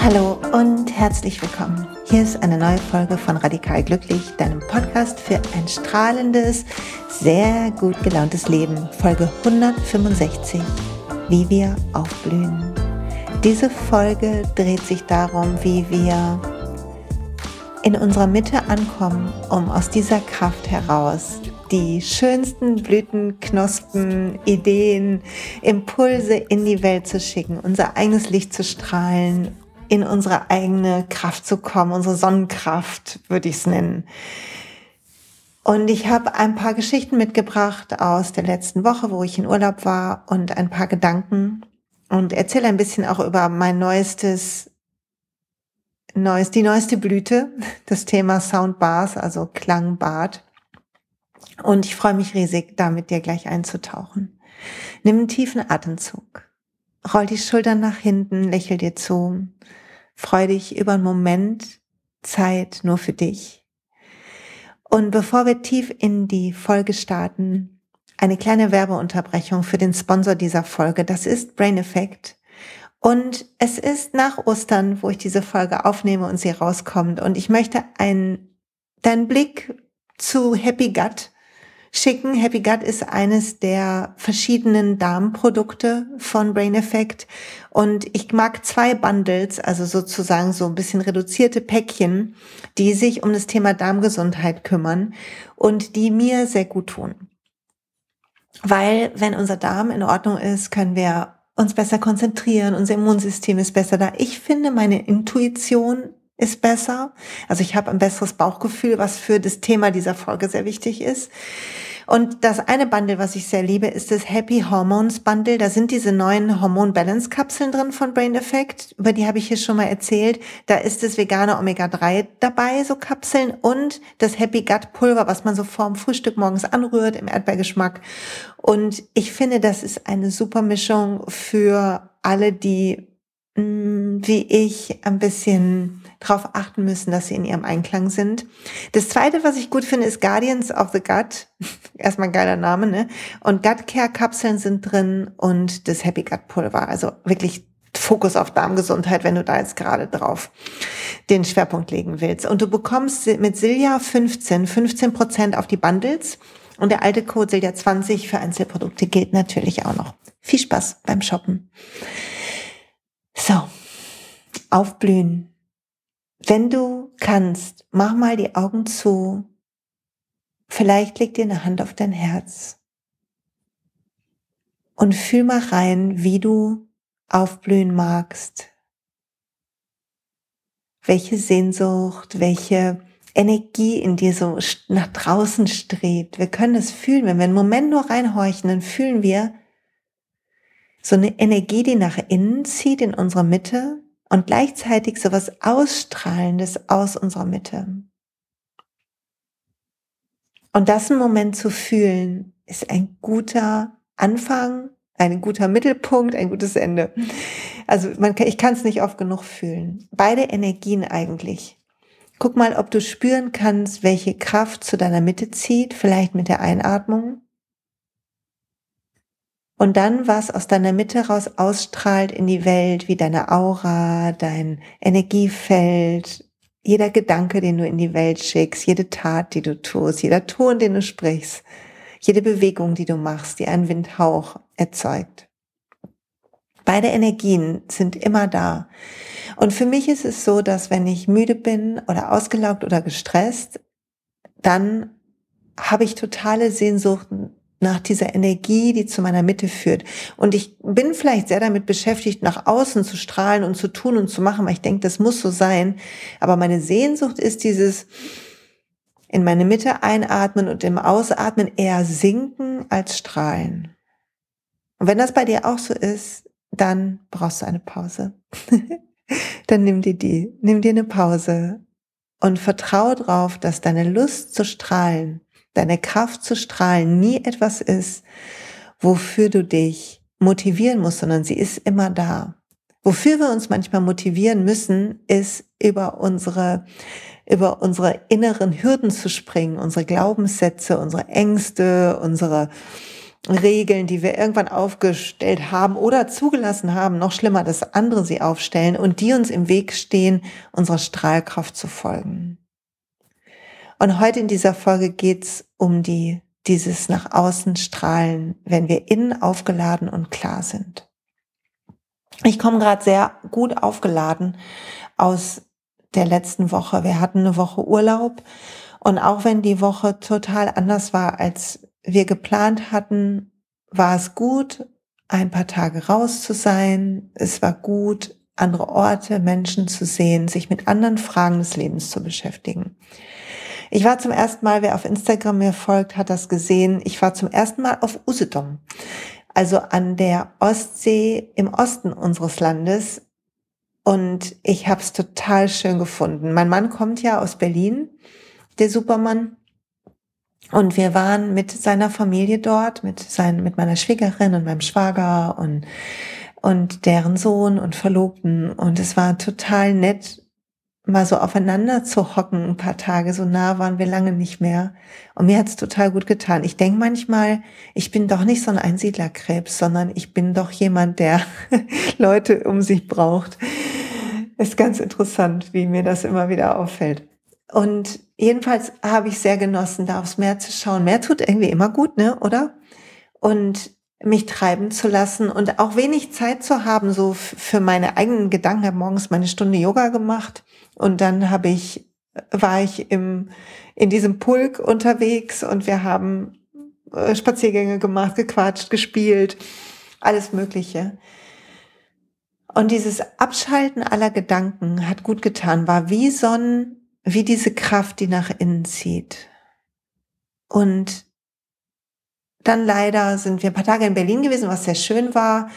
Hallo und herzlich willkommen. Hier ist eine neue Folge von Radikal Glücklich, deinem Podcast für ein strahlendes, sehr gut gelauntes Leben. Folge 165, wie wir aufblühen. Diese Folge dreht sich darum, wie wir in unserer Mitte ankommen, um aus dieser Kraft heraus die schönsten Blüten, Knospen, Ideen, Impulse in die Welt zu schicken, unser eigenes Licht zu strahlen in unsere eigene Kraft zu kommen, unsere Sonnenkraft würde ich es nennen. Und ich habe ein paar Geschichten mitgebracht aus der letzten Woche, wo ich in Urlaub war und ein paar Gedanken und erzähle ein bisschen auch über mein neuestes, neues, die neueste Blüte, das Thema Soundbars, also Klangbad. Und ich freue mich riesig, da mit dir gleich einzutauchen. Nimm einen tiefen Atemzug. Roll die Schultern nach hinten, lächel dir zu. Freu dich über einen Moment Zeit nur für dich. Und bevor wir tief in die Folge starten, eine kleine Werbeunterbrechung für den Sponsor dieser Folge. Das ist Brain Effect. Und es ist nach Ostern, wo ich diese Folge aufnehme und sie rauskommt. Und ich möchte einen, deinen Blick zu Happy Gut schicken. Happy Gut ist eines der verschiedenen Darmprodukte von Brain Effect. Und ich mag zwei Bundles, also sozusagen so ein bisschen reduzierte Päckchen, die sich um das Thema Darmgesundheit kümmern und die mir sehr gut tun. Weil wenn unser Darm in Ordnung ist, können wir uns besser konzentrieren, unser Immunsystem ist besser da. Ich finde, meine Intuition ist besser. Also ich habe ein besseres Bauchgefühl, was für das Thema dieser Folge sehr wichtig ist. Und das eine Bundle, was ich sehr liebe, ist das Happy Hormones Bundle. Da sind diese neuen Hormon Balance Kapseln drin von Brain Effect. Über die habe ich hier schon mal erzählt. Da ist das vegane Omega-3 dabei, so Kapseln und das Happy Gut Pulver, was man so vorm Frühstück morgens anrührt im Erdbeergeschmack. Und ich finde, das ist eine super Mischung für alle, die mm, wie ich ein bisschen darauf achten müssen, dass sie in ihrem Einklang sind. Das zweite, was ich gut finde, ist Guardians of the Gut. Erstmal ein geiler Name, ne? Und Gut Care Kapseln sind drin und das Happy Gut Pulver. Also wirklich Fokus auf Darmgesundheit, wenn du da jetzt gerade drauf den Schwerpunkt legen willst. Und du bekommst mit Silja 15, 15 Prozent auf die Bundles. Und der alte Code Silja 20 für Einzelprodukte gilt natürlich auch noch. Viel Spaß beim Shoppen. So, aufblühen, wenn du kannst, mach mal die Augen zu. Vielleicht leg dir eine Hand auf dein Herz. Und fühl mal rein, wie du aufblühen magst. Welche Sehnsucht, welche Energie in dir so nach draußen strebt. Wir können es fühlen. Wenn wir einen Moment nur reinhorchen, dann fühlen wir so eine Energie, die nach innen zieht in unserer Mitte und gleichzeitig so was Ausstrahlendes aus unserer Mitte. Und das einen Moment zu fühlen, ist ein guter Anfang, ein guter Mittelpunkt, ein gutes Ende. Also man, ich kann es nicht oft genug fühlen. Beide Energien eigentlich. Guck mal, ob du spüren kannst, welche Kraft zu deiner Mitte zieht, vielleicht mit der Einatmung und dann, was aus deiner Mitte raus ausstrahlt in die Welt, wie deine Aura, dein Energiefeld, jeder Gedanke, den du in die Welt schickst, jede Tat, die du tust, jeder Ton, den du sprichst, jede Bewegung, die du machst, die einen Windhauch erzeugt. Beide Energien sind immer da. Und für mich ist es so, dass wenn ich müde bin oder ausgelaugt oder gestresst, dann habe ich totale Sehnsuchten nach dieser Energie, die zu meiner Mitte führt. Und ich bin vielleicht sehr damit beschäftigt, nach außen zu strahlen und zu tun und zu machen, weil ich denke, das muss so sein. Aber meine Sehnsucht ist dieses in meine Mitte einatmen und im Ausatmen eher sinken als strahlen. Und wenn das bei dir auch so ist, dann brauchst du eine Pause. dann nimm dir die, nimm dir eine Pause und vertraue darauf, dass deine Lust zu strahlen deine Kraft zu strahlen nie etwas ist, wofür du dich motivieren musst, sondern sie ist immer da. Wofür wir uns manchmal motivieren müssen, ist über unsere über unsere inneren Hürden zu springen, unsere Glaubenssätze, unsere Ängste, unsere Regeln, die wir irgendwann aufgestellt haben oder zugelassen haben, noch schlimmer, dass andere sie aufstellen und die uns im Weg stehen, unserer Strahlkraft zu folgen. Und heute in dieser Folge geht's um die, dieses nach außen strahlen, wenn wir innen aufgeladen und klar sind. Ich komme gerade sehr gut aufgeladen aus der letzten Woche. Wir hatten eine Woche Urlaub und auch wenn die Woche total anders war, als wir geplant hatten, war es gut, ein paar Tage raus zu sein. Es war gut, andere Orte, Menschen zu sehen, sich mit anderen Fragen des Lebens zu beschäftigen. Ich war zum ersten Mal, wer auf Instagram mir folgt, hat das gesehen. Ich war zum ersten Mal auf Usedom, also an der Ostsee im Osten unseres Landes. Und ich habe es total schön gefunden. Mein Mann kommt ja aus Berlin, der Supermann. Und wir waren mit seiner Familie dort, mit, sein, mit meiner Schwiegerin und meinem Schwager und, und deren Sohn und Verlobten. Und es war total nett, mal so aufeinander zu hocken ein paar Tage. So nah waren wir lange nicht mehr. Und mir hat's total gut getan. Ich denke manchmal, ich bin doch nicht so ein Einsiedlerkrebs, sondern ich bin doch jemand, der Leute um sich braucht. Ist ganz interessant, wie mir das immer wieder auffällt. Und jedenfalls habe ich sehr genossen, da aufs Meer zu schauen. Meer tut irgendwie immer gut, ne, oder? Und mich treiben zu lassen und auch wenig Zeit zu haben, so für meine eigenen Gedanken. Ich habe morgens meine Stunde Yoga gemacht und dann habe ich, war ich im, in diesem Pulk unterwegs und wir haben äh, Spaziergänge gemacht, gequatscht, gespielt, alles Mögliche. Und dieses Abschalten aller Gedanken hat gut getan, war wie so ein wie diese Kraft, die nach innen zieht. Und dann leider sind wir ein paar Tage in Berlin gewesen, was sehr schön war.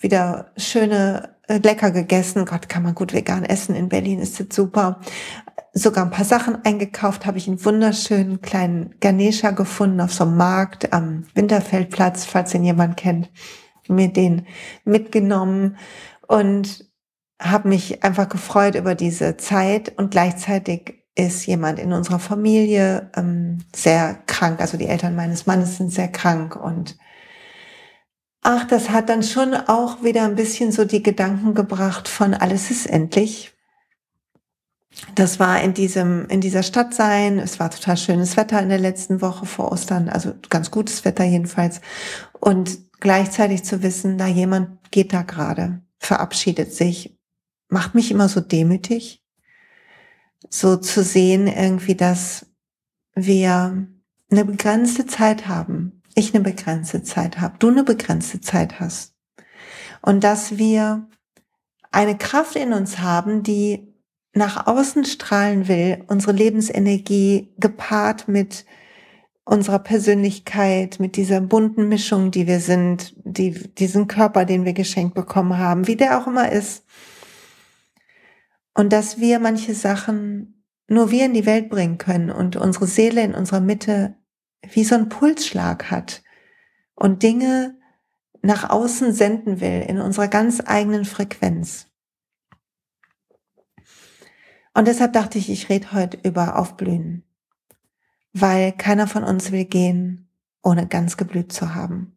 Wieder schöne, äh, lecker gegessen. Gott, kann man gut vegan essen. In Berlin ist das super. Sogar ein paar Sachen eingekauft, habe ich einen wunderschönen kleinen Ganesha gefunden auf so einem Markt am Winterfeldplatz, falls ihn jemand kennt. Mir den mitgenommen und habe mich einfach gefreut über diese Zeit und gleichzeitig ist jemand in unserer Familie ähm, sehr krank. Also die Eltern meines Mannes sind sehr krank und ach, das hat dann schon auch wieder ein bisschen so die Gedanken gebracht von alles ist endlich. Das war in diesem, in dieser Stadt sein. Es war total schönes Wetter in der letzten Woche vor Ostern, also ganz gutes Wetter jedenfalls. Und gleichzeitig zu wissen, na jemand geht da gerade, verabschiedet sich macht mich immer so demütig, so zu sehen irgendwie, dass wir eine begrenzte Zeit haben, ich eine begrenzte Zeit habe, du eine begrenzte Zeit hast. Und dass wir eine Kraft in uns haben, die nach außen strahlen will, unsere Lebensenergie gepaart mit unserer Persönlichkeit, mit dieser bunten Mischung, die wir sind, die, diesen Körper, den wir geschenkt bekommen haben, wie der auch immer ist, und dass wir manche Sachen nur wir in die Welt bringen können und unsere Seele in unserer Mitte wie so ein Pulsschlag hat und Dinge nach außen senden will in unserer ganz eigenen Frequenz. Und deshalb dachte ich, ich rede heute über Aufblühen, weil keiner von uns will gehen, ohne ganz geblüht zu haben.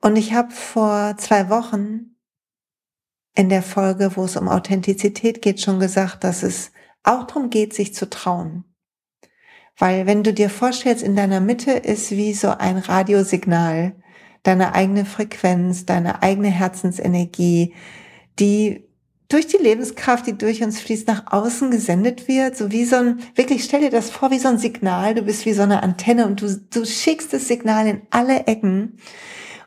Und ich habe vor zwei Wochen in der Folge, wo es um Authentizität geht, schon gesagt, dass es auch darum geht, sich zu trauen. Weil wenn du dir vorstellst, in deiner Mitte ist wie so ein Radiosignal, deine eigene Frequenz, deine eigene Herzensenergie, die durch die Lebenskraft, die durch uns fließt, nach außen gesendet wird, so wie so ein, wirklich stell dir das vor, wie so ein Signal, du bist wie so eine Antenne und du, du schickst das Signal in alle Ecken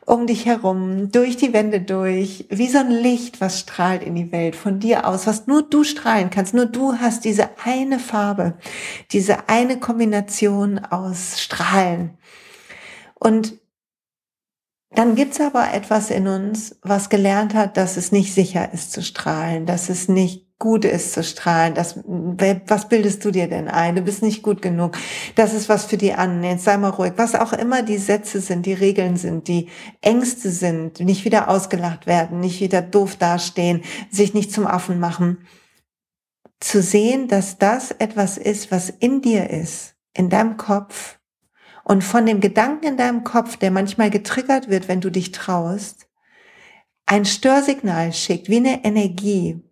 um dich herum, durch die Wände durch, wie so ein Licht, was strahlt in die Welt von dir aus, was nur du strahlen kannst. Nur du hast diese eine Farbe, diese eine Kombination aus Strahlen. Und dann gibt's aber etwas in uns, was gelernt hat, dass es nicht sicher ist zu strahlen, dass es nicht gut ist zu strahlen. Das, was bildest du dir denn ein? Du bist nicht gut genug. Das ist was für die anderen. Jetzt sei mal ruhig. Was auch immer die Sätze sind, die Regeln sind, die Ängste sind, nicht wieder ausgelacht werden, nicht wieder doof dastehen, sich nicht zum Affen machen. zu sehen, dass das etwas ist, was in dir ist, in deinem Kopf und von dem Gedanken in deinem Kopf, der manchmal getriggert wird, wenn du dich traust, ein Störsignal schickt, wie eine Energie,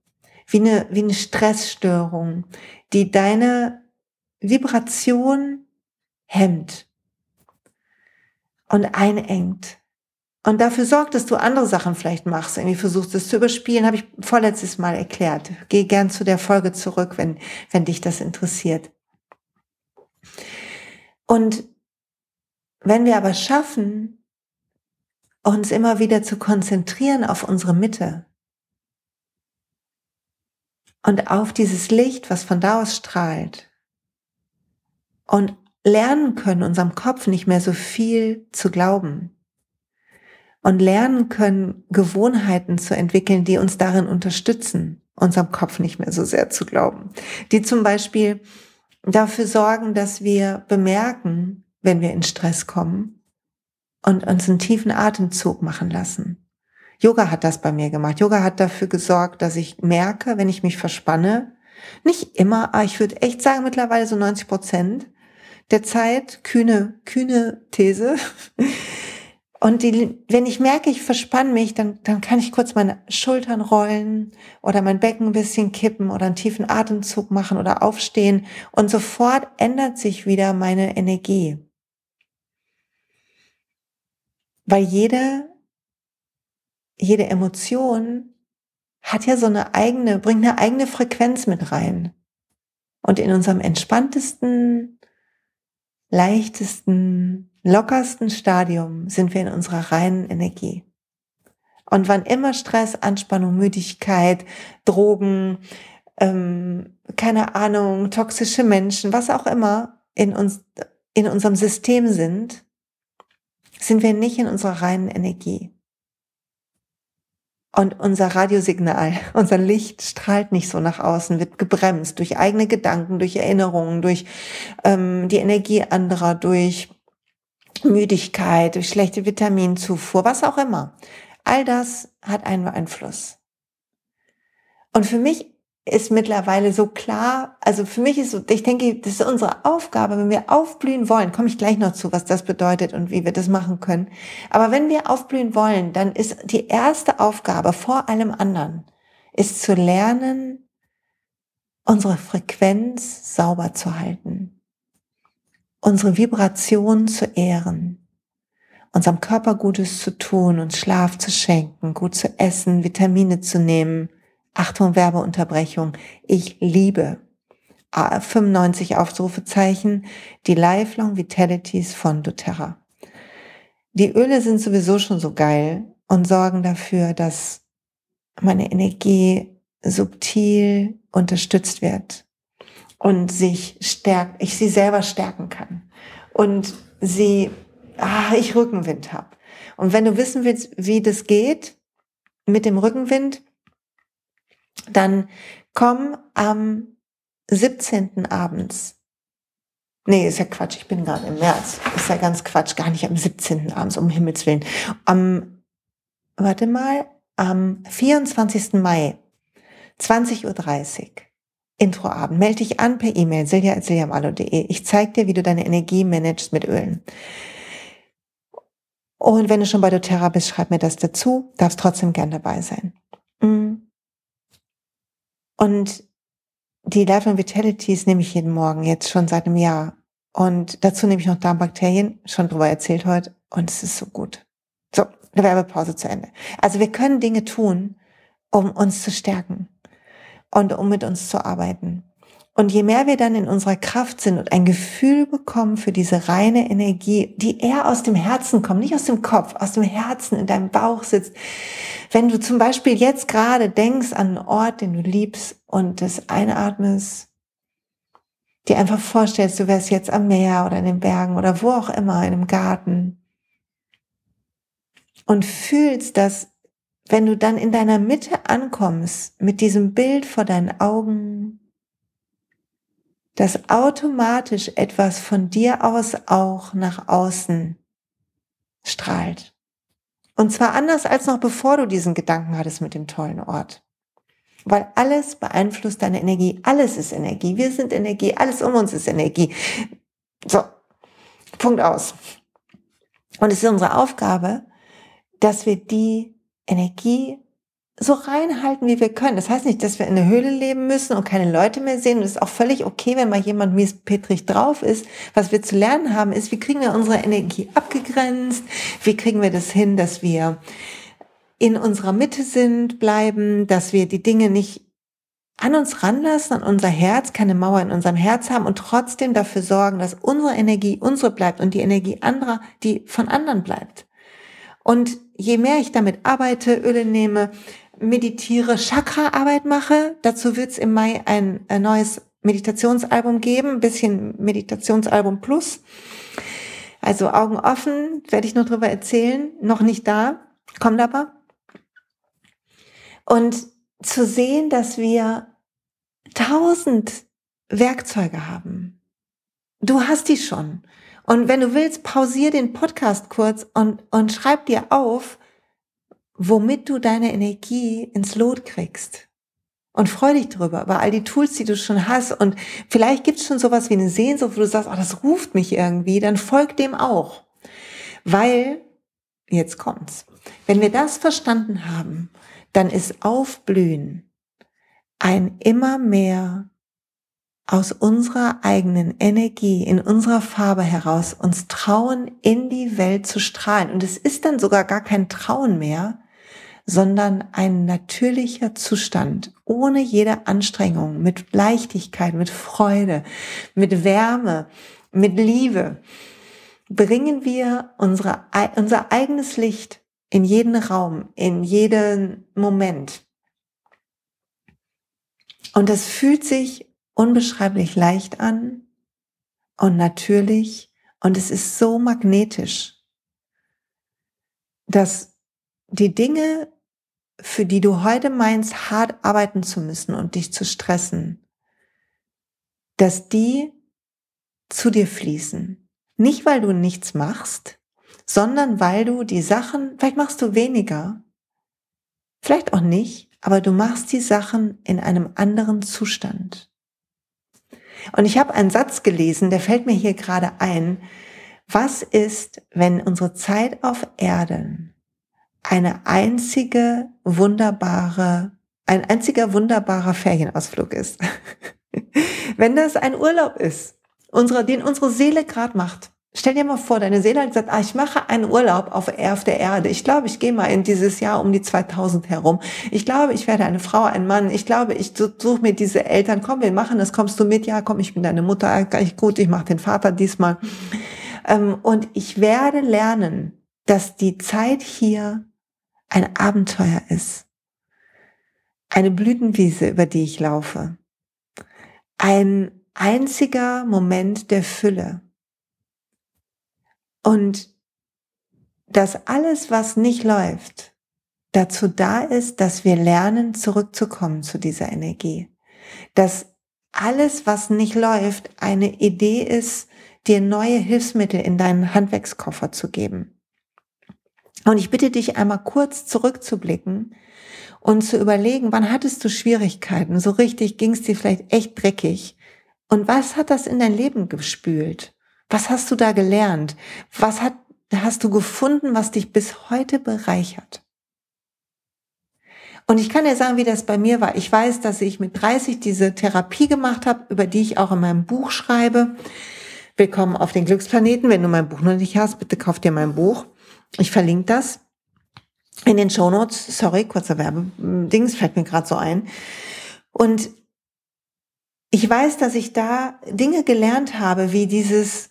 wie eine, wie eine Stressstörung, die deine Vibration hemmt und einengt. Und dafür sorgt, dass du andere Sachen vielleicht machst, irgendwie versuchst es zu überspielen, habe ich vorletztes Mal erklärt. Geh gern zu der Folge zurück, wenn, wenn dich das interessiert. Und wenn wir aber schaffen, uns immer wieder zu konzentrieren auf unsere Mitte und auf dieses Licht, was von da aus strahlt und lernen können, unserem Kopf nicht mehr so viel zu glauben, und lernen können, Gewohnheiten zu entwickeln, die uns darin unterstützen, unserem Kopf nicht mehr so sehr zu glauben. Die zum Beispiel dafür sorgen, dass wir bemerken, wenn wir in Stress kommen und uns einen tiefen Atemzug machen lassen. Yoga hat das bei mir gemacht. Yoga hat dafür gesorgt, dass ich merke, wenn ich mich verspanne, nicht immer, aber ich würde echt sagen, mittlerweile so 90 Prozent der Zeit, kühne, kühne These, und die, wenn ich merke, ich verspanne mich, dann, dann kann ich kurz meine Schultern rollen oder mein Becken ein bisschen kippen oder einen tiefen Atemzug machen oder aufstehen und sofort ändert sich wieder meine Energie. Weil jede, jede Emotion hat ja so eine eigene, bringt eine eigene Frequenz mit rein. Und in unserem entspanntesten, leichtesten, lockersten Stadium sind wir in unserer reinen Energie. Und wann immer Stress, Anspannung, Müdigkeit, Drogen, ähm, keine Ahnung, toxische Menschen, was auch immer in uns, in unserem System sind, sind wir nicht in unserer reinen Energie. Und unser Radiosignal, unser Licht strahlt nicht so nach außen, wird gebremst durch eigene Gedanken, durch Erinnerungen, durch ähm, die Energie anderer, durch Müdigkeit, durch schlechte Vitaminzufuhr, was auch immer. All das hat einen Einfluss. Und für mich ist mittlerweile so klar, also für mich ist so, ich denke, das ist unsere Aufgabe, wenn wir aufblühen wollen, komme ich gleich noch zu, was das bedeutet und wie wir das machen können. Aber wenn wir aufblühen wollen, dann ist die erste Aufgabe vor allem anderen, ist zu lernen, unsere Frequenz sauber zu halten unsere Vibration zu ehren, unserem Körper Gutes zu tun, uns Schlaf zu schenken, gut zu essen, Vitamine zu nehmen. Achtung, Werbeunterbrechung. Ich liebe 95 Aufrufezeichen, die Lifelong Vitalities von doTERRA. Die Öle sind sowieso schon so geil und sorgen dafür, dass meine Energie subtil unterstützt wird und sich stärkt, ich sie selber stärken kann und sie, ah, ich Rückenwind habe. Und wenn du wissen willst, wie das geht mit dem Rückenwind, dann komm am 17. abends. Nee, ist ja Quatsch, ich bin gerade im März. Ist ja ganz Quatsch, gar nicht am 17. abends, um Himmels Willen. Am, warte mal, am 24. Mai, 20.30 Uhr Introabend. Melde dich an per E-Mail silja.siljamalo.de. Ich zeige dir, wie du deine Energie managst mit Ölen. Und wenn du schon bei doTERRA bist, schreib mir das dazu. Darfst trotzdem gern dabei sein. Und die Life and Vitalities nehme ich jeden Morgen, jetzt schon seit einem Jahr. Und dazu nehme ich noch Darmbakterien, schon drüber erzählt heute. Und es ist so gut. So, eine Werbepause zu Ende. Also wir können Dinge tun, um uns zu stärken und um mit uns zu arbeiten. Und je mehr wir dann in unserer Kraft sind und ein Gefühl bekommen für diese reine Energie, die eher aus dem Herzen kommt, nicht aus dem Kopf, aus dem Herzen in deinem Bauch sitzt. Wenn du zum Beispiel jetzt gerade denkst an einen Ort, den du liebst und das einatmest, dir einfach vorstellst, du wärst jetzt am Meer oder in den Bergen oder wo auch immer, in einem Garten und fühlst, dass wenn du dann in deiner Mitte ankommst, mit diesem Bild vor deinen Augen, dass automatisch etwas von dir aus auch nach außen strahlt. Und zwar anders als noch bevor du diesen Gedanken hattest mit dem tollen Ort. Weil alles beeinflusst deine Energie. Alles ist Energie. Wir sind Energie. Alles um uns ist Energie. So. Punkt aus. Und es ist unsere Aufgabe, dass wir die Energie so reinhalten, wie wir können. Das heißt nicht, dass wir in der Höhle leben müssen und keine Leute mehr sehen. Und es ist auch völlig okay, wenn mal jemand miespetrig drauf ist. Was wir zu lernen haben, ist, wie kriegen wir unsere Energie abgegrenzt? Wie kriegen wir das hin, dass wir in unserer Mitte sind, bleiben, dass wir die Dinge nicht an uns ranlassen, an unser Herz, keine Mauer in unserem Herz haben und trotzdem dafür sorgen, dass unsere Energie unsere bleibt und die Energie anderer, die von anderen bleibt. Und je mehr ich damit arbeite, Öle nehme, meditiere, Chakra-Arbeit mache, dazu wird es im Mai ein, ein neues Meditationsalbum geben, ein bisschen Meditationsalbum plus. Also Augen offen, werde ich noch drüber erzählen, noch nicht da, kommt aber. Und zu sehen, dass wir tausend Werkzeuge haben. Du hast die schon. Und wenn du willst, pausier den Podcast kurz und, und schreib dir auf, womit du deine Energie ins Lot kriegst. Und freu dich drüber, über all die Tools, die du schon hast. Und vielleicht gibt es schon sowas wie eine Sehnsucht, wo du sagst, oh, das ruft mich irgendwie, dann folg dem auch. Weil, jetzt kommt's, wenn wir das verstanden haben, dann ist Aufblühen ein immer mehr aus unserer eigenen Energie, in unserer Farbe heraus uns trauen, in die Welt zu strahlen. Und es ist dann sogar gar kein Trauen mehr, sondern ein natürlicher Zustand, ohne jede Anstrengung, mit Leichtigkeit, mit Freude, mit Wärme, mit Liebe, bringen wir unsere, unser eigenes Licht in jeden Raum, in jeden Moment. Und das fühlt sich unbeschreiblich leicht an und natürlich und es ist so magnetisch, dass die Dinge, für die du heute meinst, hart arbeiten zu müssen und dich zu stressen, dass die zu dir fließen. Nicht, weil du nichts machst, sondern weil du die Sachen, vielleicht machst du weniger, vielleicht auch nicht, aber du machst die Sachen in einem anderen Zustand. Und ich habe einen Satz gelesen, der fällt mir hier gerade ein. Was ist, wenn unsere Zeit auf Erden eine einzige wunderbare, ein einziger wunderbarer Ferienausflug ist? wenn das ein Urlaub ist, unsere, den unsere Seele gerade macht. Stell dir mal vor, deine Seele hat gesagt, ah, ich mache einen Urlaub auf, auf der Erde. Ich glaube, ich gehe mal in dieses Jahr um die 2000 herum. Ich glaube, ich werde eine Frau, ein Mann. Ich glaube, ich suche mir diese Eltern. Komm, wir machen das. Kommst du mit? Ja, komm, ich bin deine Mutter. Gut, ich mache den Vater diesmal. Ähm, und ich werde lernen, dass die Zeit hier ein Abenteuer ist. Eine Blütenwiese, über die ich laufe. Ein einziger Moment der Fülle und dass alles, was nicht läuft, dazu da ist, dass wir lernen, zurückzukommen zu dieser Energie. Dass alles, was nicht läuft, eine Idee ist, dir neue Hilfsmittel in deinen Handwerkskoffer zu geben. Und ich bitte dich einmal kurz zurückzublicken und zu überlegen, wann hattest du Schwierigkeiten? So richtig ging es dir vielleicht echt dreckig. Und was hat das in dein Leben gespült? Was hast du da gelernt? Was hat, hast du gefunden, was dich bis heute bereichert? Und ich kann dir sagen, wie das bei mir war. Ich weiß, dass ich mit 30 diese Therapie gemacht habe, über die ich auch in meinem Buch schreibe. Willkommen auf den Glücksplaneten. Wenn du mein Buch noch nicht hast, bitte kauf dir mein Buch. Ich verlinke das in den Show Notes. Sorry, kurzer Werbedings, fällt mir gerade so ein. Und ich weiß, dass ich da Dinge gelernt habe, wie dieses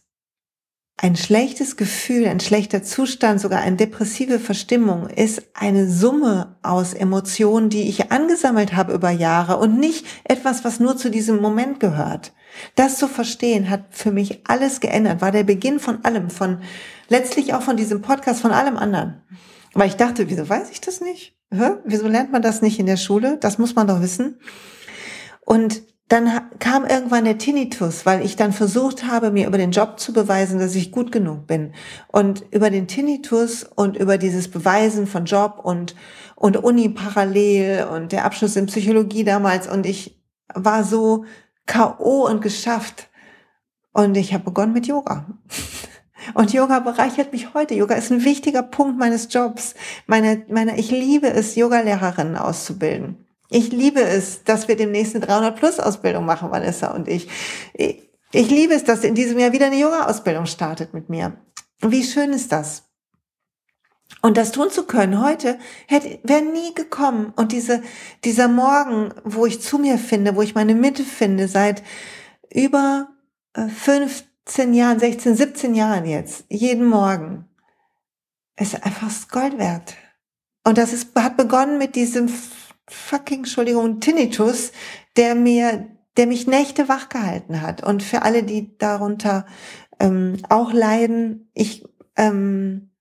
ein schlechtes Gefühl, ein schlechter Zustand, sogar eine depressive Verstimmung ist eine Summe aus Emotionen, die ich angesammelt habe über Jahre und nicht etwas, was nur zu diesem Moment gehört. Das zu verstehen hat für mich alles geändert, war der Beginn von allem, von letztlich auch von diesem Podcast, von allem anderen. Weil ich dachte, wieso weiß ich das nicht? Hä? Wieso lernt man das nicht in der Schule? Das muss man doch wissen. Und dann kam irgendwann der Tinnitus, weil ich dann versucht habe, mir über den Job zu beweisen, dass ich gut genug bin. Und über den Tinnitus und über dieses Beweisen von Job und, und Uni parallel und der Abschluss in Psychologie damals. Und ich war so K.O. und geschafft. Und ich habe begonnen mit Yoga. Und Yoga bereichert mich heute. Yoga ist ein wichtiger Punkt meines Jobs. Meine, meine, ich liebe es, Yogalehrerinnen auszubilden. Ich liebe es, dass wir demnächst eine 300 Plus Ausbildung machen, Vanessa und ich. Ich liebe es, dass in diesem Jahr wieder eine Yoga-Ausbildung startet mit mir. Wie schön ist das? Und das tun zu können heute hätte, wäre nie gekommen. Und diese, dieser Morgen, wo ich zu mir finde, wo ich meine Mitte finde, seit über 15 äh, Jahren, 16, 17 Jahren jetzt, jeden Morgen, ist einfach Gold wert. Und das ist, hat begonnen mit diesem fucking, Entschuldigung, Tinnitus, der mir, der mich Nächte wach gehalten hat. Und für alle, die darunter ähm, auch leiden, ich ähm,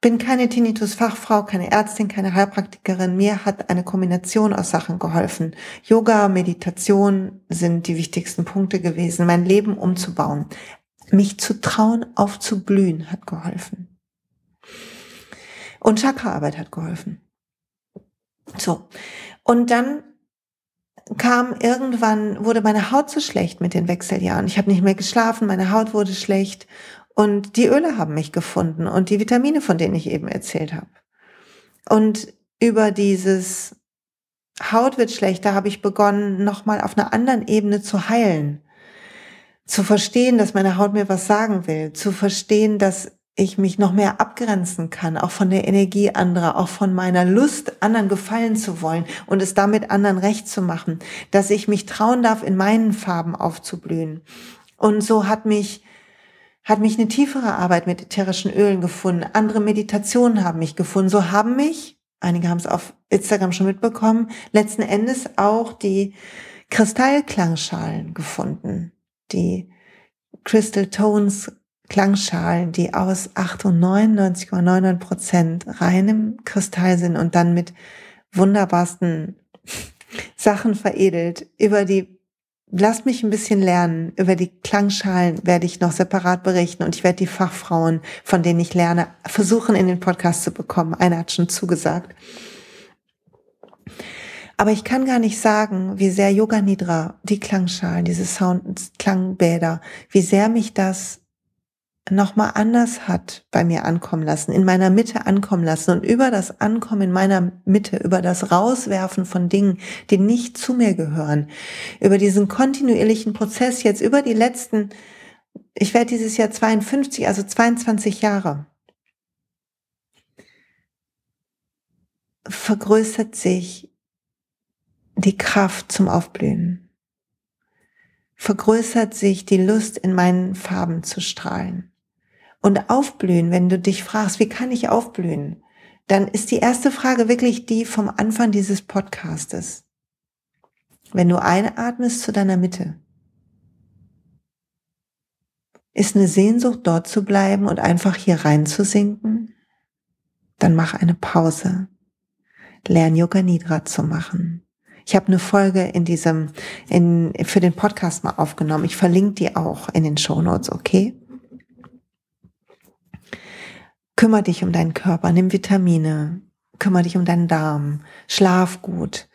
bin keine Tinnitus-Fachfrau, keine Ärztin, keine Heilpraktikerin. Mir hat eine Kombination aus Sachen geholfen. Yoga, Meditation sind die wichtigsten Punkte gewesen, mein Leben umzubauen. Mich zu trauen, aufzublühen, hat geholfen. Und Chakraarbeit hat geholfen. So. Und dann kam irgendwann, wurde meine Haut so schlecht mit den Wechseljahren. Ich habe nicht mehr geschlafen, meine Haut wurde schlecht und die Öle haben mich gefunden und die Vitamine, von denen ich eben erzählt habe. Und über dieses Haut wird schlechter habe ich begonnen, nochmal auf einer anderen Ebene zu heilen. Zu verstehen, dass meine Haut mir was sagen will. Zu verstehen, dass ich mich noch mehr abgrenzen kann, auch von der Energie anderer, auch von meiner Lust, anderen gefallen zu wollen und es damit anderen recht zu machen, dass ich mich trauen darf, in meinen Farben aufzublühen. Und so hat mich, hat mich eine tiefere Arbeit mit ätherischen Ölen gefunden. Andere Meditationen haben mich gefunden. So haben mich, einige haben es auf Instagram schon mitbekommen, letzten Endes auch die Kristallklangschalen gefunden, die Crystal Tones Klangschalen, die aus 98,99 Prozent reinem Kristall sind und dann mit wunderbarsten Sachen veredelt. Über die, lasst mich ein bisschen lernen, über die Klangschalen werde ich noch separat berichten und ich werde die Fachfrauen, von denen ich lerne, versuchen in den Podcast zu bekommen. Einer hat schon zugesagt. Aber ich kann gar nicht sagen, wie sehr Yoga Nidra, die Klangschalen, diese Sound, Klangbäder, wie sehr mich das nochmal anders hat bei mir ankommen lassen, in meiner Mitte ankommen lassen und über das Ankommen in meiner Mitte, über das Rauswerfen von Dingen, die nicht zu mir gehören, über diesen kontinuierlichen Prozess jetzt über die letzten, ich werde dieses Jahr 52, also 22 Jahre, vergrößert sich die Kraft zum Aufblühen, vergrößert sich die Lust in meinen Farben zu strahlen und aufblühen, wenn du dich fragst, wie kann ich aufblühen, dann ist die erste Frage wirklich die vom Anfang dieses Podcastes. Wenn du einatmest zu deiner Mitte, ist eine Sehnsucht dort zu bleiben und einfach hier reinzusinken, dann mach eine Pause. Lern Yoga Nidra zu machen. Ich habe eine Folge in diesem, in, für den Podcast mal aufgenommen. Ich verlinke die auch in den Show Notes, okay? Kümmer dich um deinen Körper, nimm Vitamine, kümmer dich um deinen Darm, schlaf gut,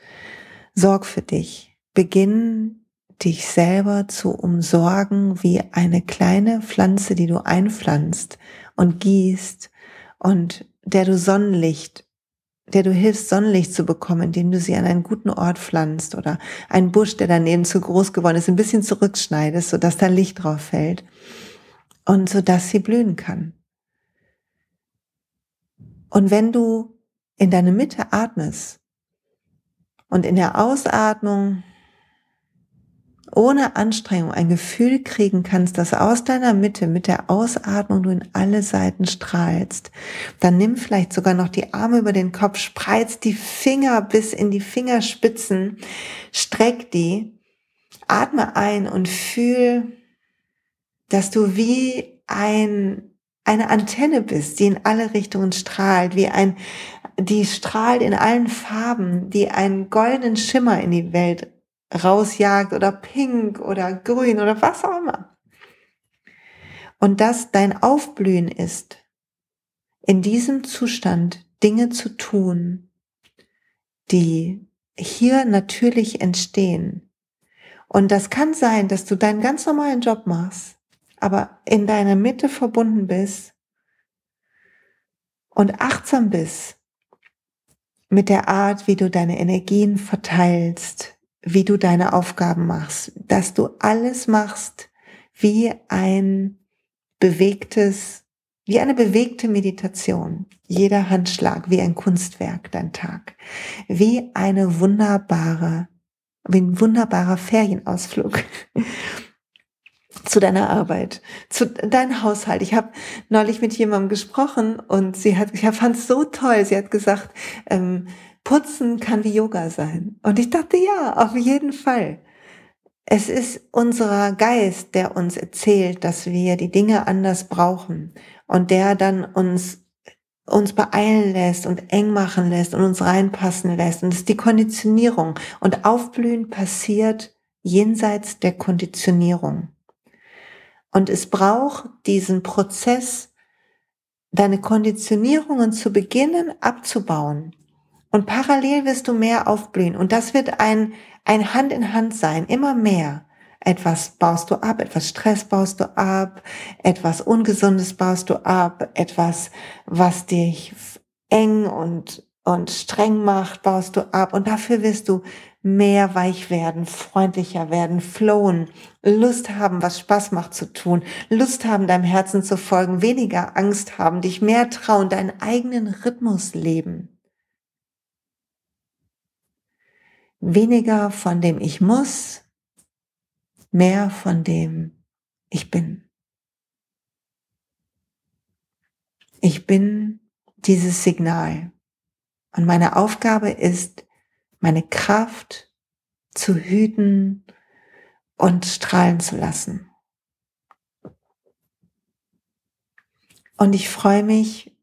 sorg für dich. Beginn dich selber zu umsorgen wie eine kleine Pflanze, die du einpflanzt und gießt und der du Sonnenlicht, der du hilfst, Sonnenlicht zu bekommen, indem du sie an einen guten Ort pflanzt oder einen Busch, der daneben zu groß geworden ist, ein bisschen zurückschneidest, sodass da Licht drauf fällt und so dass sie blühen kann. Und wenn du in deine Mitte atmest und in der Ausatmung ohne Anstrengung ein Gefühl kriegen kannst, dass aus deiner Mitte mit der Ausatmung du in alle Seiten strahlst, dann nimm vielleicht sogar noch die Arme über den Kopf, spreiz die Finger bis in die Fingerspitzen, streck die, atme ein und fühl, dass du wie ein eine Antenne bist, die in alle Richtungen strahlt, wie ein, die strahlt in allen Farben, die einen goldenen Schimmer in die Welt rausjagt oder pink oder grün oder was auch immer. Und dass dein Aufblühen ist, in diesem Zustand Dinge zu tun, die hier natürlich entstehen. Und das kann sein, dass du deinen ganz normalen Job machst, aber in deiner Mitte verbunden bist und achtsam bist mit der Art, wie du deine Energien verteilst, wie du deine Aufgaben machst, dass du alles machst wie ein bewegtes, wie eine bewegte Meditation. Jeder Handschlag wie ein Kunstwerk, dein Tag. Wie eine wunderbare, wie ein wunderbarer Ferienausflug zu deiner Arbeit, zu deinem Haushalt. Ich habe neulich mit jemandem gesprochen und sie hat, ich fand es so toll. Sie hat gesagt, ähm, Putzen kann wie Yoga sein. Und ich dachte, ja, auf jeden Fall. Es ist unser Geist, der uns erzählt, dass wir die Dinge anders brauchen und der dann uns uns beeilen lässt und eng machen lässt und uns reinpassen lässt. Und das ist die Konditionierung. Und Aufblühen passiert jenseits der Konditionierung. Und es braucht diesen Prozess, deine Konditionierungen zu beginnen abzubauen. Und parallel wirst du mehr aufblühen. Und das wird ein, ein Hand in Hand sein, immer mehr. Etwas baust du ab, etwas Stress baust du ab, etwas Ungesundes baust du ab, etwas, was dich eng und, und streng macht, baust du ab. Und dafür wirst du mehr weich werden, freundlicher werden, flowen, Lust haben, was Spaß macht zu tun, Lust haben, deinem Herzen zu folgen, weniger Angst haben, dich mehr trauen, deinen eigenen Rhythmus leben. Weniger von dem ich muss, mehr von dem ich bin. Ich bin dieses Signal. Und meine Aufgabe ist, meine Kraft zu hüten und strahlen zu lassen. Und ich freue mich,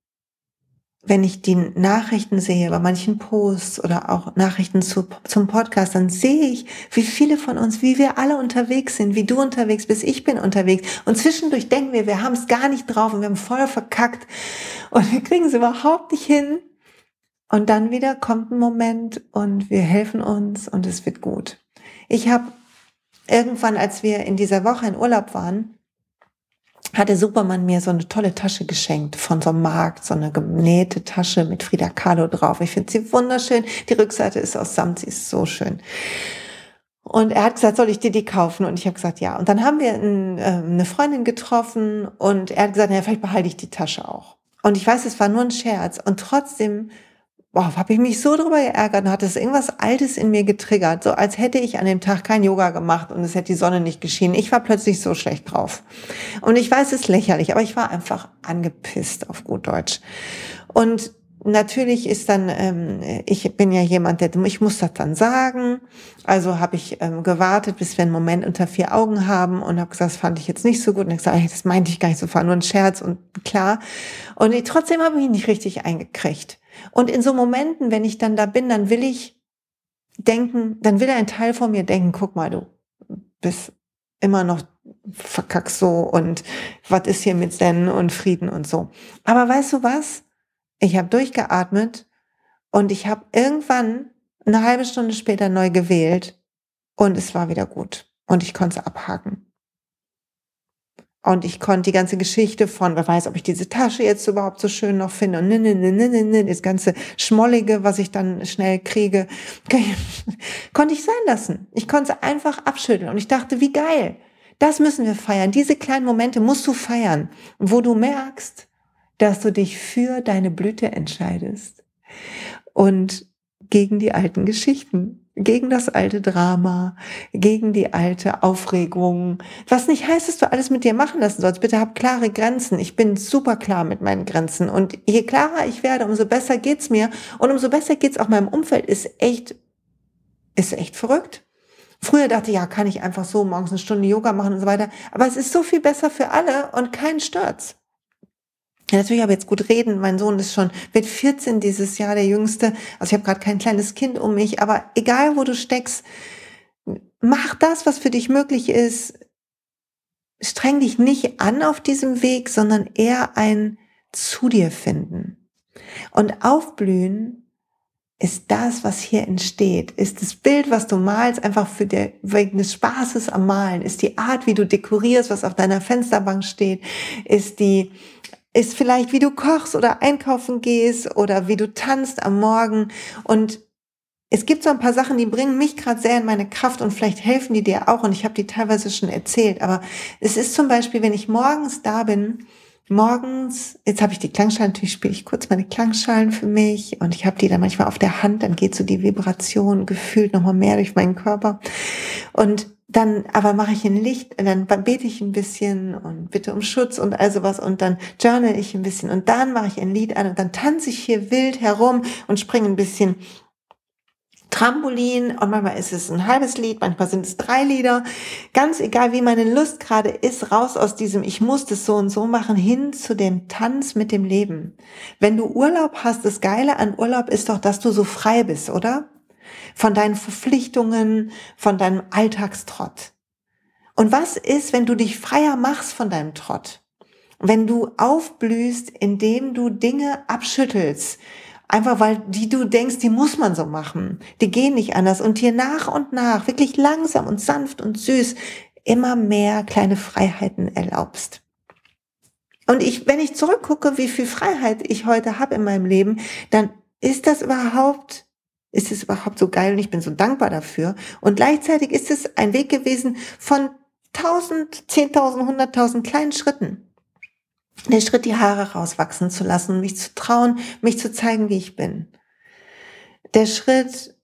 wenn ich die Nachrichten sehe, bei manchen Posts oder auch Nachrichten zu, zum Podcast, dann sehe ich, wie viele von uns, wie wir alle unterwegs sind, wie du unterwegs bist, ich bin unterwegs. Und zwischendurch denken wir, wir haben es gar nicht drauf und wir haben voll verkackt und wir kriegen es überhaupt nicht hin. Und dann wieder kommt ein Moment und wir helfen uns und es wird gut. Ich habe irgendwann, als wir in dieser Woche in Urlaub waren, hatte Superman mir so eine tolle Tasche geschenkt von so einem Markt, so eine genähte Tasche mit Frida Kahlo drauf. Ich finde sie wunderschön. Die Rückseite ist aus Samt, sie ist so schön. Und er hat gesagt, soll ich dir die kaufen? Und ich habe gesagt, ja. Und dann haben wir ein, äh, eine Freundin getroffen und er hat gesagt, ja, vielleicht behalte ich die Tasche auch. Und ich weiß, es war nur ein Scherz. Und trotzdem boah, habe ich mich so drüber geärgert und hat es irgendwas Altes in mir getriggert, so als hätte ich an dem Tag kein Yoga gemacht und es hätte die Sonne nicht geschienen. Ich war plötzlich so schlecht drauf. Und ich weiß, es ist lächerlich, aber ich war einfach angepisst auf gut Deutsch. Und natürlich ist dann, ähm, ich bin ja jemand, der, ich muss das dann sagen. Also habe ich ähm, gewartet, bis wir einen Moment unter vier Augen haben und habe gesagt, das fand ich jetzt nicht so gut. Und ich gesagt, das meinte ich gar nicht so, war nur ein Scherz und klar. Und ich, trotzdem habe ich ihn nicht richtig eingekriegt. Und in so Momenten, wenn ich dann da bin, dann will ich denken, dann will ein Teil von mir denken, guck mal, du bist immer noch verkackst so und was ist hier mit Zen und Frieden und so. Aber weißt du was? Ich habe durchgeatmet und ich habe irgendwann eine halbe Stunde später neu gewählt und es war wieder gut und ich konnte es abhaken. Und ich konnte die ganze Geschichte von, wer weiß, ob ich diese Tasche jetzt überhaupt so schön noch finde und ne, ne, ne, ne, ne, ne, das ganze Schmollige, was ich dann schnell kriege, konnte ich sein lassen. Ich konnte es einfach abschütteln und ich dachte, wie geil. Das müssen wir feiern. Diese kleinen Momente musst du feiern, wo du merkst, dass du dich für deine Blüte entscheidest und gegen die alten Geschichten gegen das alte Drama, gegen die alte Aufregung. Was nicht heißt, dass du alles mit dir machen lassen sollst. Bitte hab klare Grenzen. Ich bin super klar mit meinen Grenzen. Und je klarer ich werde, umso besser geht's mir. Und umso besser geht's auch meinem Umfeld. Ist echt, ist echt verrückt. Früher dachte ich, ja, kann ich einfach so morgens eine Stunde Yoga machen und so weiter. Aber es ist so viel besser für alle und kein Stürz. Ja, natürlich habe ich jetzt gut reden. Mein Sohn ist schon, wird 14 dieses Jahr, der Jüngste. Also ich habe gerade kein kleines Kind um mich, aber egal wo du steckst, mach das, was für dich möglich ist. Streng dich nicht an auf diesem Weg, sondern eher ein zu dir finden. Und aufblühen ist das, was hier entsteht, ist das Bild, was du malst, einfach für der, wegen des Spaßes am Malen, ist die Art, wie du dekorierst, was auf deiner Fensterbank steht, ist die, ist vielleicht, wie du kochst oder einkaufen gehst oder wie du tanzt am Morgen. Und es gibt so ein paar Sachen, die bringen mich gerade sehr in meine Kraft und vielleicht helfen die dir auch. Und ich habe die teilweise schon erzählt, aber es ist zum Beispiel, wenn ich morgens da bin, morgens, jetzt habe ich die Klangschalen, natürlich spiele ich kurz meine Klangschalen für mich und ich habe die dann manchmal auf der Hand, dann geht so die Vibration gefühlt nochmal mehr durch meinen Körper. Und dann aber mache ich ein Licht, dann bete ich ein bisschen und bitte um Schutz und all sowas und dann journal ich ein bisschen und dann mache ich ein Lied an und dann tanze ich hier wild herum und springe ein bisschen Trampolin und manchmal ist es ein halbes Lied, manchmal sind es drei Lieder. Ganz egal, wie meine Lust gerade ist, raus aus diesem Ich muss das so und so machen, hin zu dem Tanz mit dem Leben. Wenn du Urlaub hast, das Geile an Urlaub ist doch, dass du so frei bist, oder? Von deinen Verpflichtungen, von deinem Alltagstrott. Und was ist, wenn du dich freier machst von deinem Trott? Wenn du aufblühst, indem du Dinge abschüttelst, Einfach weil die du denkst, die muss man so machen. Die gehen nicht anders. Und hier nach und nach, wirklich langsam und sanft und süß, immer mehr kleine Freiheiten erlaubst. Und ich, wenn ich zurückgucke, wie viel Freiheit ich heute habe in meinem Leben, dann ist das überhaupt, ist es überhaupt so geil und ich bin so dankbar dafür. Und gleichzeitig ist es ein Weg gewesen von tausend, zehntausend, hunderttausend kleinen Schritten der Schritt, die Haare rauswachsen zu lassen, mich zu trauen, mich zu zeigen, wie ich bin. Der Schritt,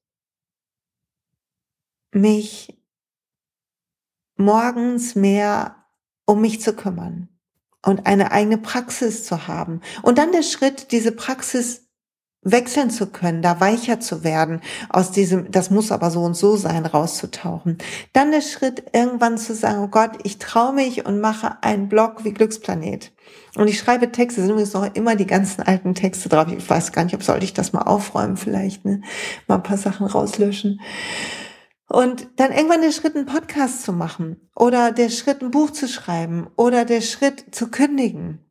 mich morgens mehr um mich zu kümmern und eine eigene Praxis zu haben. Und dann der Schritt, diese Praxis wechseln zu können, da weicher zu werden, aus diesem, das muss aber so und so sein, rauszutauchen. Dann der Schritt, irgendwann zu sagen, oh Gott, ich traue mich und mache einen Blog wie Glücksplanet. Und ich schreibe Texte, sind übrigens noch immer die ganzen alten Texte drauf. Ich weiß gar nicht, ob sollte ich das mal aufräumen vielleicht, ne? Mal ein paar Sachen rauslöschen. Und dann irgendwann der Schritt, einen Podcast zu machen oder der Schritt, ein Buch zu schreiben oder der Schritt zu kündigen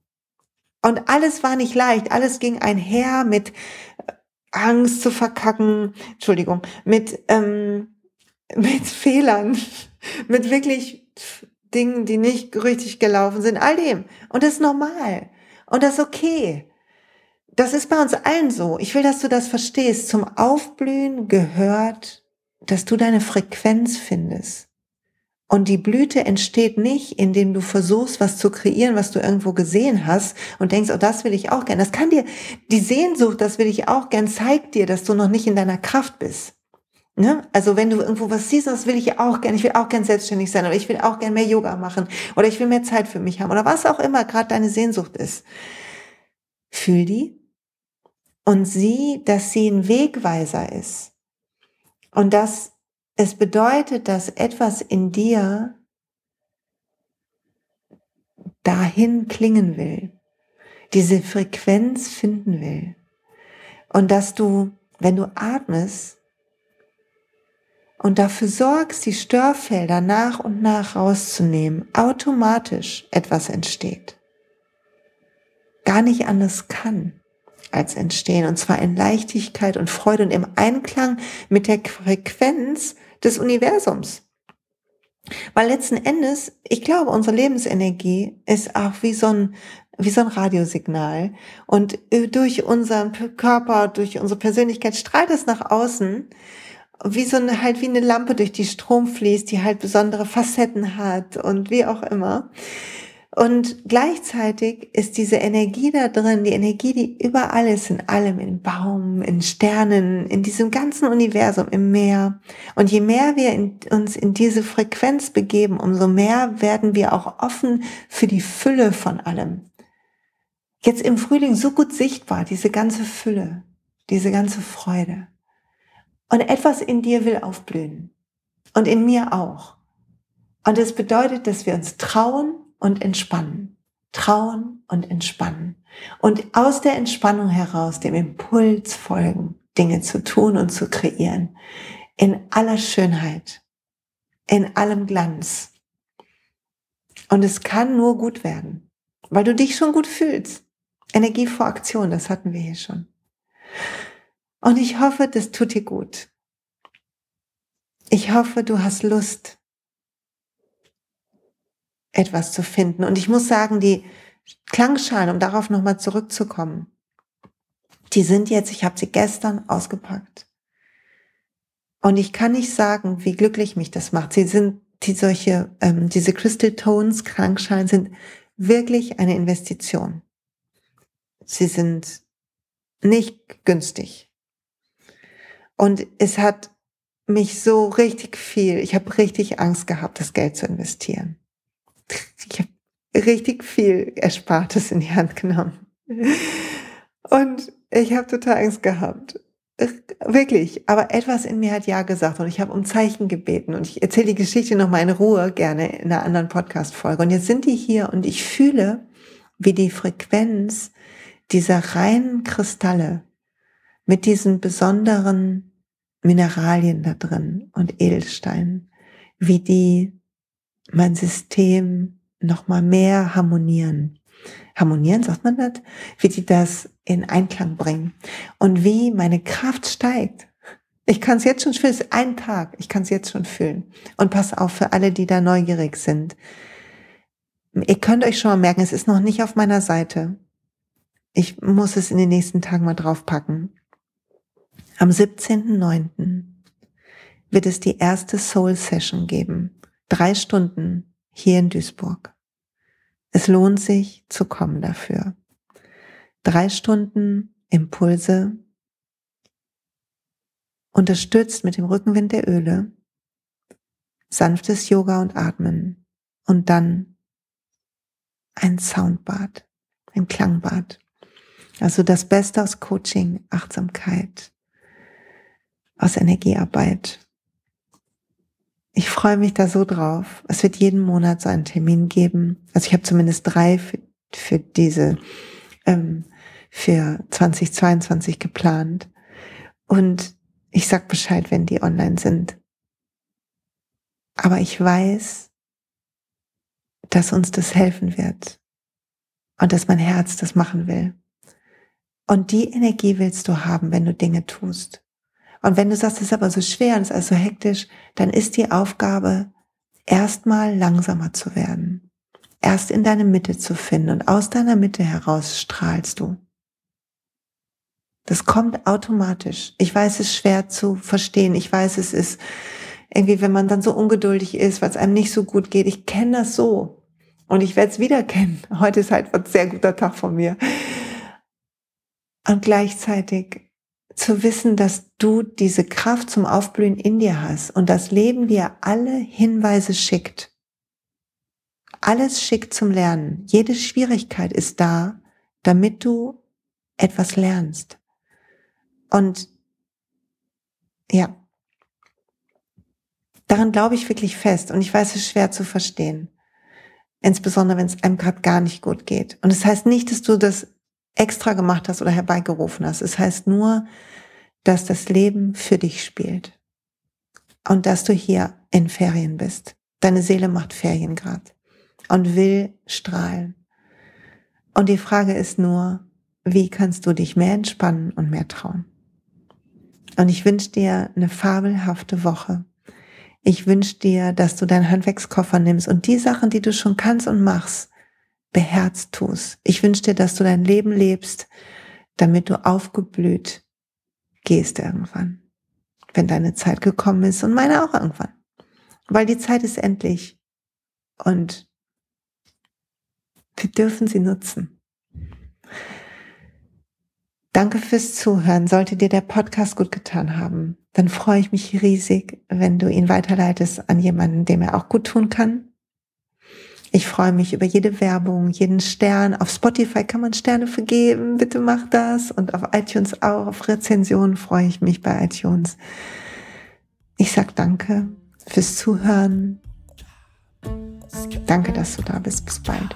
und alles war nicht leicht. Alles ging einher mit äh, Angst zu verkacken, Entschuldigung, mit, ähm, mit Fehlern, mit wirklich Dingen, die nicht richtig gelaufen sind, all dem. Und das ist normal. Und das ist okay. Das ist bei uns allen so. Ich will, dass du das verstehst. Zum Aufblühen gehört, dass du deine Frequenz findest. Und die Blüte entsteht nicht, indem du versuchst, was zu kreieren, was du irgendwo gesehen hast und denkst, oh, das will ich auch gern. Das kann dir, die Sehnsucht, das will ich auch gern, zeigt dir, dass du noch nicht in deiner Kraft bist. Ne? Also wenn du irgendwo was siehst, das will ich auch gern, ich will auch gern selbstständig sein oder ich will auch gern mehr Yoga machen oder ich will mehr Zeit für mich haben oder was auch immer gerade deine Sehnsucht ist. Fühl die und sieh, dass sie ein Wegweiser ist und dass es bedeutet, dass etwas in dir dahin klingen will, diese Frequenz finden will. Und dass du, wenn du atmest und dafür sorgst, die Störfelder nach und nach rauszunehmen, automatisch etwas entsteht. Gar nicht anders kann als entstehen. Und zwar in Leichtigkeit und Freude und im Einklang mit der Frequenz des Universums. Weil letzten Endes, ich glaube, unsere Lebensenergie ist auch wie so ein, wie so ein Radiosignal. Und äh, durch unseren Körper, durch unsere Persönlichkeit strahlt es nach außen, wie so eine, halt wie eine Lampe durch die Strom fließt, die halt besondere Facetten hat und wie auch immer. Und gleichzeitig ist diese Energie da drin, die Energie, die überall ist, in allem, in Baum, in Sternen, in diesem ganzen Universum, im Meer. Und je mehr wir in, uns in diese Frequenz begeben, umso mehr werden wir auch offen für die Fülle von allem. Jetzt im Frühling so gut sichtbar, diese ganze Fülle, diese ganze Freude. Und etwas in dir will aufblühen. Und in mir auch. Und es bedeutet, dass wir uns trauen, und entspannen. Trauen und entspannen. Und aus der Entspannung heraus dem Impuls folgen, Dinge zu tun und zu kreieren. In aller Schönheit in allem Glanz. Und es kann nur gut werden, weil du dich schon gut fühlst. Energie vor Aktion, das hatten wir hier schon. Und ich hoffe, das tut dir gut. Ich hoffe, du hast Lust, etwas zu finden. Und ich muss sagen, die Klangschalen, um darauf nochmal zurückzukommen, die sind jetzt, ich habe sie gestern ausgepackt. Und ich kann nicht sagen, wie glücklich mich das macht. Sie sind die solche, ähm, diese Crystal Tones, Klangschalen sind wirklich eine Investition. Sie sind nicht günstig. Und es hat mich so richtig viel, ich habe richtig Angst gehabt, das Geld zu investieren. Richtig viel Erspartes in die Hand genommen. Und ich habe total Angst gehabt. Wirklich, aber etwas in mir hat ja gesagt und ich habe um Zeichen gebeten und ich erzähle die Geschichte noch mal in Ruhe gerne in einer anderen Podcast Folge und jetzt sind die hier und ich fühle, wie die Frequenz dieser reinen Kristalle mit diesen besonderen Mineralien da drin und Edelsteinen, wie die mein System noch mal mehr harmonieren. Harmonieren, sagt man das? Wie die das in Einklang bringen und wie meine Kraft steigt. Ich kann es jetzt schon fühlen, es ist ein Tag, ich kann es jetzt schon fühlen. Und pass auf für alle, die da neugierig sind. Ihr könnt euch schon mal merken, es ist noch nicht auf meiner Seite. Ich muss es in den nächsten Tagen mal draufpacken. Am 17.09. wird es die erste Soul Session geben. Drei Stunden hier in Duisburg. Es lohnt sich zu kommen dafür. Drei Stunden Impulse, unterstützt mit dem Rückenwind der Öle, sanftes Yoga und Atmen und dann ein Soundbad, ein Klangbad. Also das Beste aus Coaching, Achtsamkeit, aus Energiearbeit. Ich freue mich da so drauf. Es wird jeden Monat so einen Termin geben. Also ich habe zumindest drei für, für diese, ähm, für 2022 geplant. Und ich sag Bescheid, wenn die online sind. Aber ich weiß, dass uns das helfen wird und dass mein Herz das machen will. Und die Energie willst du haben, wenn du Dinge tust. Und wenn du sagst, es ist aber so schwer und es ist also hektisch, dann ist die Aufgabe, erstmal langsamer zu werden. Erst in deine Mitte zu finden und aus deiner Mitte heraus strahlst du. Das kommt automatisch. Ich weiß, es ist schwer zu verstehen. Ich weiß, es ist irgendwie, wenn man dann so ungeduldig ist, weil es einem nicht so gut geht. Ich kenne das so. Und ich werde es wieder kennen. Heute ist halt ein sehr guter Tag von mir. Und gleichzeitig zu wissen, dass du diese Kraft zum Aufblühen in dir hast und das Leben dir alle Hinweise schickt. Alles schickt zum Lernen. Jede Schwierigkeit ist da, damit du etwas lernst. Und ja, daran glaube ich wirklich fest und ich weiß, es ist schwer zu verstehen. Insbesondere, wenn es einem gerade gar nicht gut geht. Und es das heißt nicht, dass du das extra gemacht hast oder herbeigerufen hast. Es heißt nur, dass das Leben für dich spielt und dass du hier in Ferien bist. Deine Seele macht Ferien grad und will strahlen. Und die Frage ist nur, wie kannst du dich mehr entspannen und mehr trauen? Und ich wünsche dir eine fabelhafte Woche. Ich wünsche dir, dass du deinen Handwerkskoffer nimmst und die Sachen, die du schon kannst und machst, beherzt tust. Ich wünsche dir, dass du dein Leben lebst, damit du aufgeblüht gehst irgendwann, wenn deine Zeit gekommen ist und meine auch irgendwann. Weil die Zeit ist endlich und wir dürfen sie nutzen. Danke fürs Zuhören. Sollte dir der Podcast gut getan haben, dann freue ich mich riesig, wenn du ihn weiterleitest an jemanden, dem er auch gut tun kann. Ich freue mich über jede Werbung, jeden Stern. Auf Spotify kann man Sterne vergeben. Bitte mach das. Und auf iTunes auch. Auf Rezensionen freue ich mich bei iTunes. Ich sag danke fürs Zuhören. Danke, dass du da bist. Bis bald.